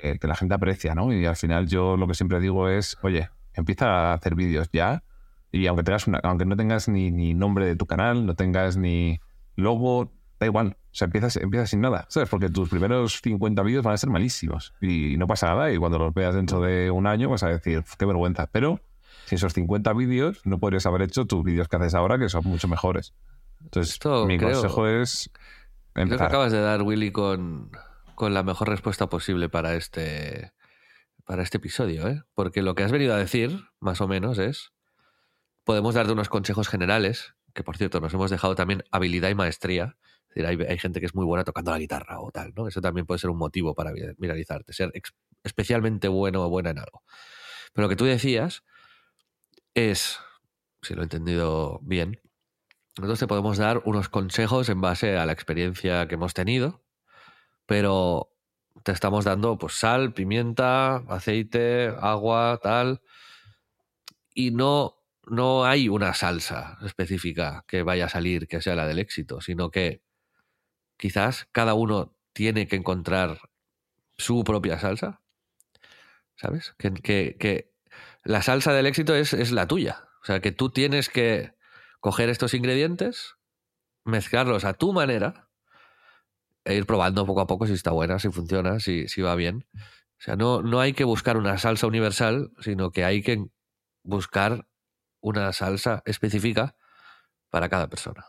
que, la gente aprecia, ¿no? Y al final yo lo que siempre digo es, oye, empieza a hacer vídeos ya. Y aunque, tengas una, aunque no tengas ni, ni nombre de tu canal, no tengas ni logo, da igual. O sea, empiezas, empiezas sin nada, ¿sabes? Porque tus primeros 50 vídeos van a ser malísimos y no pasa nada. Y cuando los veas dentro de un año vas a decir, qué vergüenza. Pero si esos 50 vídeos no podrías haber hecho tus vídeos que haces ahora, que son mucho mejores. Entonces, mi consejo es empezar. Creo que acabas de dar, Willy, con, con la mejor respuesta posible para este, para este episodio, ¿eh? Porque lo que has venido a decir, más o menos, es podemos darte unos consejos generales, que por cierto nos hemos dejado también habilidad y maestría hay, gente que es muy buena tocando la guitarra o tal, ¿no? Eso también puede ser un motivo para viralizarte, ser especialmente bueno o buena en algo. Pero lo que tú decías es, si lo he entendido bien, nosotros te podemos dar unos consejos en base a la experiencia que hemos tenido, pero te estamos dando pues sal, pimienta, aceite, agua, tal, y no no hay una salsa específica que vaya a salir que sea la del éxito, sino que quizás cada uno tiene que encontrar su propia salsa. ¿Sabes? Que, que, la salsa del éxito es, es, la tuya. O sea, que tú tienes que coger estos ingredientes, mezclarlos a tu manera e ir probando poco a poco si está buena, si funciona, si, si va bien. O sea, no, no hay que buscar una salsa universal, sino que hay que buscar una salsa específica para cada persona.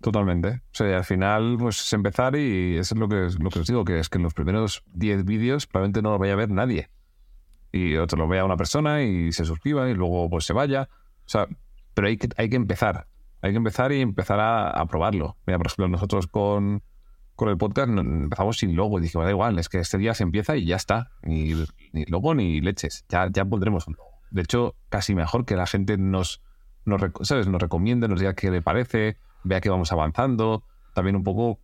Totalmente. O sea, al final, pues es empezar y eso es lo que, lo que os digo, que es que en los primeros 10 vídeos probablemente no lo vaya a ver nadie. Y otro lo vea una persona y se suscriba y luego pues se vaya. O sea, pero hay que, hay que empezar. Hay que empezar y empezar a, probarlo. Mira, por ejemplo, nosotros con, el podcast empezamos sin logo y dijimos, da igual, es que este día se empieza y ya está. Ni, logo ni leches. Ya, ya pondremos un logo. De hecho, casi mejor que la gente nos, nos, ¿sabes? nos recomiende, nos diga qué le parece vea que vamos avanzando, también un poco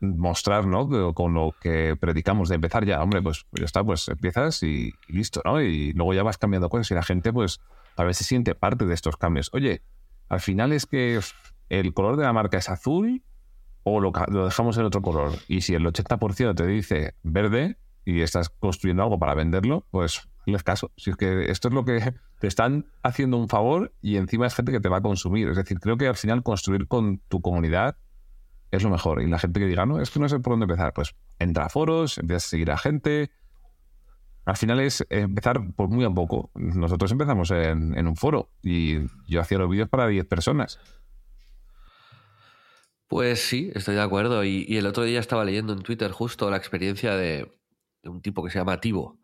mostrar, ¿no? Con lo que predicamos de empezar ya, hombre, pues ya está, pues empiezas y, listo, ¿no? Y luego ya vas cambiando cosas y la gente, pues, a veces siente parte de estos cambios. Oye, al final es que el color de la marca es azul o lo, dejamos en otro color. Y si el 80% te dice verde y estás construyendo algo para venderlo, pues les caso. Si es que esto es lo que te están haciendo un favor y encima es gente que te va a consumir. Es decir, creo que al final construir con tu comunidad es lo mejor. Y la gente que diga, no, es que no sé por dónde empezar, pues entra a foros, empieza a seguir a gente. Al final es empezar por muy a poco. Nosotros empezamos en, un foro y yo hacía los vídeos para 10 personas. Pues sí, estoy de acuerdo. Y, el otro día estaba leyendo en Twitter justo la experiencia de, de un tipo que se llama Tivo,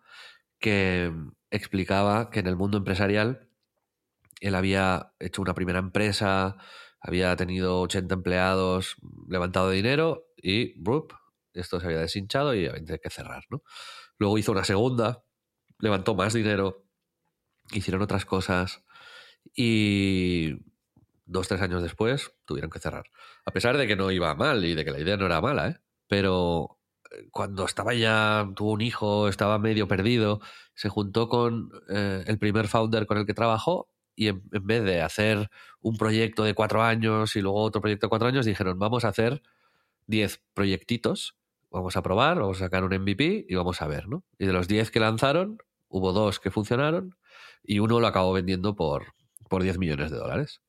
que explicaba que en el mundo empresarial él había hecho una primera empresa, había tenido 80 empleados, levantado dinero y ¡brup! esto se había deshinchado y había que cerrar. ¿no? Luego hizo una segunda, levantó más dinero, hicieron otras cosas y dos, tres años después tuvieron que cerrar. A pesar de que no iba mal y de que la idea no era mala, ¿eh? pero cuando estaba ya, tuvo un hijo, estaba medio perdido, se juntó con eh, el primer founder con el que trabajó y en, en, vez de hacer un proyecto de cuatro años y luego otro proyecto de cuatro años, dijeron, vamos a hacer diez proyectitos, vamos a probar, vamos a sacar un MVP y vamos a ver, ¿no? Y de los diez que lanzaron, hubo dos que funcionaron y uno lo acabó vendiendo por, por 10 millones de dólares.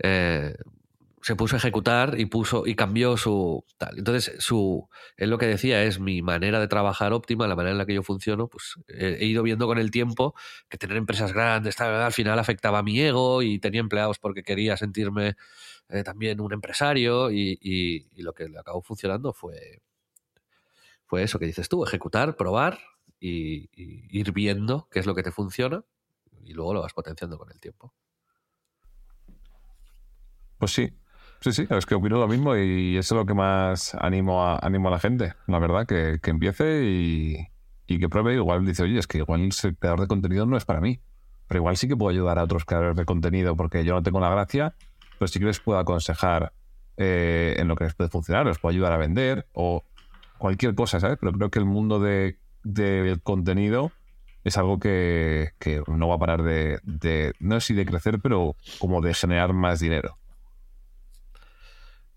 Eh, se puso a ejecutar y puso y cambió su. Entonces, su él lo que decía es mi manera de trabajar óptima, la manera en la que yo funciono, pues he ido viendo con el tiempo que tener empresas grandes tal, al final afectaba a mi ego y tenía empleados porque quería sentirme eh, también un empresario y, y, lo que le acabó funcionando fue fue eso que dices tú, ejecutar, probar y, ir viendo qué es lo que te funciona y luego lo vas potenciando con el tiempo. Pues sí, Sí, sí, es que opino lo mismo y eso es lo que más animo a, animo a la gente, la verdad, que, que empiece y, y, que pruebe. Igual dice, oye, es que igual el creador de contenido no es para mí, pero igual sí que puedo ayudar a otros creadores de contenido porque yo no tengo la gracia, pues sí que les puedo aconsejar eh, en lo que les puede funcionar, les puedo ayudar a vender o cualquier cosa, ¿sabes? Pero creo que el mundo de, del contenido es algo que, que, no va a parar de, de, no sé si de crecer, pero como de generar más dinero.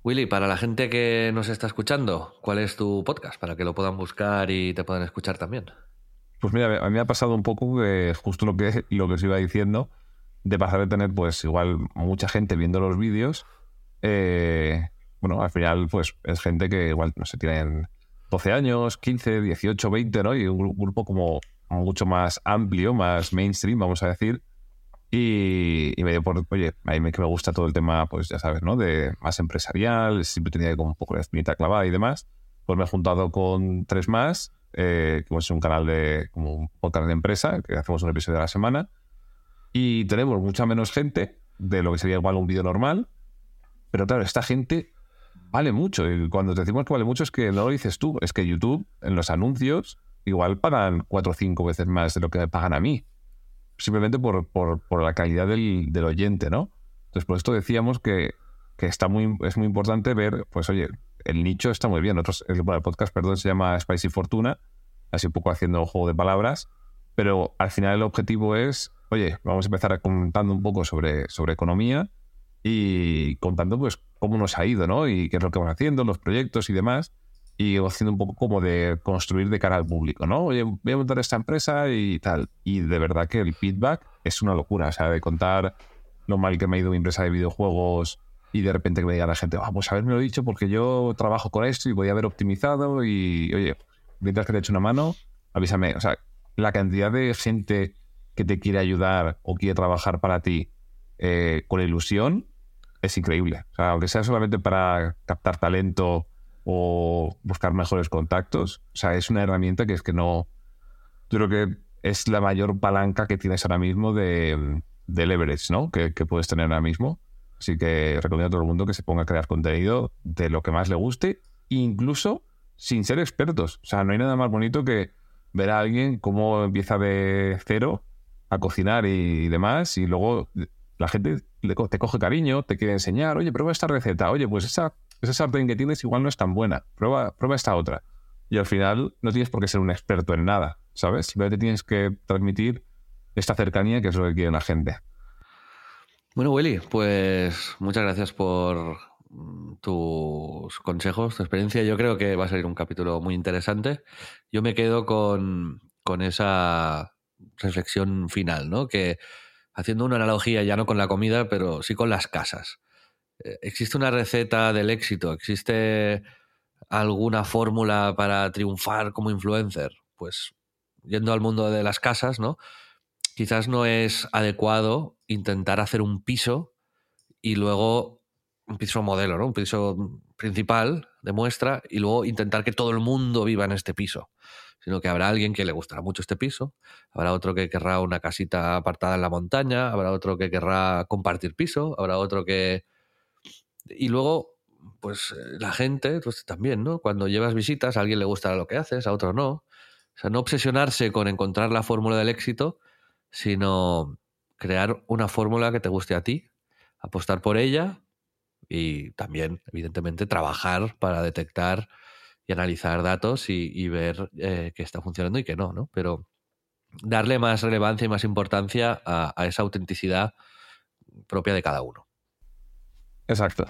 Willy, para la gente que nos está escuchando, ¿cuál es tu podcast? Para que lo puedan buscar y te puedan escuchar también. Pues mira, a mí me ha pasado un poco que justo lo que, lo que os iba diciendo, de pasar de tener pues igual mucha gente viendo los vídeos. Eh, bueno, al final pues es gente que igual, no sé, tienen 12 años, 15, 18, 20, ¿no? Y un grupo como mucho más amplio, más mainstream, vamos a decir, y, y, me dio por, oye, a mí me, que me gusta todo el tema, pues ya sabes, ¿no? De más empresarial, siempre tenía como un poco la espinita clavada y demás. Pues me he juntado con tres más, eh, que es un canal de, como un podcast de empresa, que hacemos un episodio a la semana. Y tenemos mucha menos gente de lo que sería igual un vídeo normal. Pero claro, esta gente vale mucho. Y cuando te decimos que vale mucho es que no lo dices tú, es que YouTube, en los anuncios, igual pagan cuatro o cinco veces más de lo que me pagan a mí simplemente por, por, por la calidad del, del, oyente, ¿no? Entonces, por esto decíamos que, que, está muy, es muy importante ver, pues oye, el nicho está muy bien. Otros, el, el podcast, perdón, se llama Spicy Fortuna, así un poco haciendo un juego de palabras, pero al final el objetivo es, oye, vamos a empezar contando un poco sobre, sobre economía y contando pues cómo nos ha ido, ¿no? Y qué es lo que vamos haciendo, los proyectos y demás y haciendo un poco como de construir de cara al público, ¿no? Oye, voy a montar esta empresa y tal. Y de verdad que el feedback es una locura, o sea, de contar lo mal que me ha ido mi empresa de videojuegos y de repente que me diga la gente, ah, pues haberme lo dicho porque yo trabajo con esto y voy a haber optimizado y, oye, mientras que te echo una mano, avísame. O sea, la cantidad de gente que te quiere ayudar o quiere trabajar para ti eh, con ilusión es increíble. O sea, aunque sea solamente para captar talento o buscar mejores contactos. O sea, es una herramienta que es que no. Yo creo que es la mayor palanca que tienes ahora mismo de, de leverage, ¿no? Que, que, puedes tener ahora mismo. Así que recomiendo a todo el mundo que se ponga a crear contenido de lo que más le guste, incluso sin ser expertos. O sea, no hay nada más bonito que ver a alguien cómo empieza de cero a cocinar y demás, y luego la gente te coge cariño, te quiere enseñar, oye, prueba esta receta, oye, pues esa esa sartén que tienes igual no es tan buena, prueba, prueba esta otra. Y al final no tienes por qué ser un experto en nada, ¿sabes? Simplemente tienes que transmitir esta cercanía que es lo que quiere la gente. Bueno, Willy, pues muchas gracias por mm, tus consejos, tu experiencia. Yo creo que va a ser un capítulo muy interesante. Yo me quedo con, con esa reflexión final, ¿no? Que haciendo una analogía ya no con la comida, pero sí con las casas. Eh, ¿Existe una receta del éxito? ¿Existe alguna fórmula para triunfar como influencer? Pues yendo al mundo de las casas, ¿no? Quizás no es adecuado intentar hacer un piso y luego un piso modelo, ¿no? Un piso principal de muestra y luego intentar que todo el mundo viva en este piso. Sino que habrá alguien que le gustará mucho este piso, habrá otro que querrá una casita apartada en la montaña, habrá otro que querrá compartir piso, habrá otro que... Y luego, pues la gente, pues también, ¿no? Cuando llevas visitas, a alguien le gustará lo que haces, a otro no. O sea, no obsesionarse con encontrar la fórmula del éxito, sino crear una fórmula que te guste a ti, apostar por ella y también, evidentemente, trabajar para detectar y analizar datos y, ver eh, qué está funcionando y qué no, ¿no? Pero darle más relevancia y más importancia a, esa autenticidad propia de cada uno. Exacto.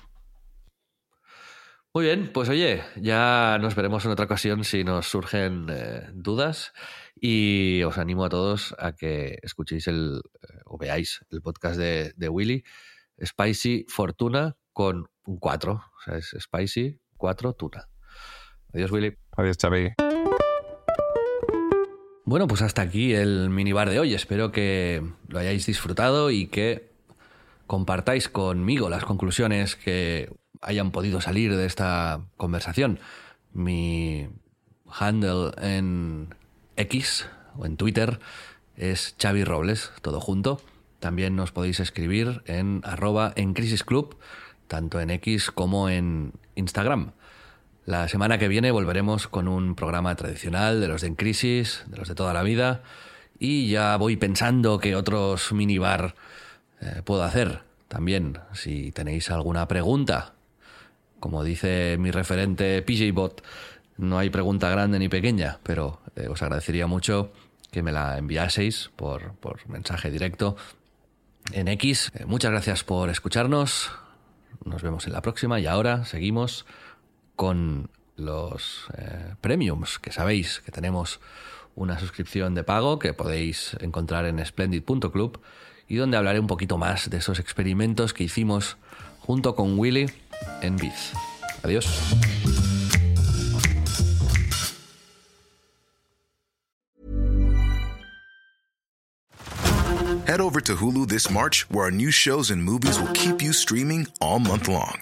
Muy bien, pues oye, ya nos veremos en otra ocasión si nos surgen eh, dudas y os animo a todos a que escuchéis el eh, o veáis el podcast de, de Willy, Spicy Fortuna, con un 4. O sea, es Spicy 4 Tuna. Adiós, Willy. Adiós, Xavi. Bueno, pues hasta aquí el minibar de hoy. Espero que lo hayáis disfrutado y que compartáis conmigo las conclusiones que hayan podido salir de esta conversación. Mi handle en X o en Twitter es Xavi Robles, todo junto. También nos podéis escribir en arroba en Crisis Club tanto en X como en Instagram. La semana que viene volveremos con un programa tradicional de los de En Crisis, de los de toda la vida, y ya voy pensando qué otros minibar eh, puedo hacer. También, si tenéis alguna pregunta, como dice mi referente PJBot, no hay pregunta grande ni pequeña, pero eh, os agradecería mucho que me la enviaseis por, mensaje directo en X. Eh, muchas gracias por escucharnos. Nos vemos en la próxima y ahora seguimos con los eh, premiums, que sabéis que tenemos una suscripción de pago que podéis encontrar en splendid.club y donde hablaré un poquito más de esos experimentos que hicimos junto con Willy en Biz. Adiós. Head over to Hulu this March, where our new shows and movies will keep you streaming all month long.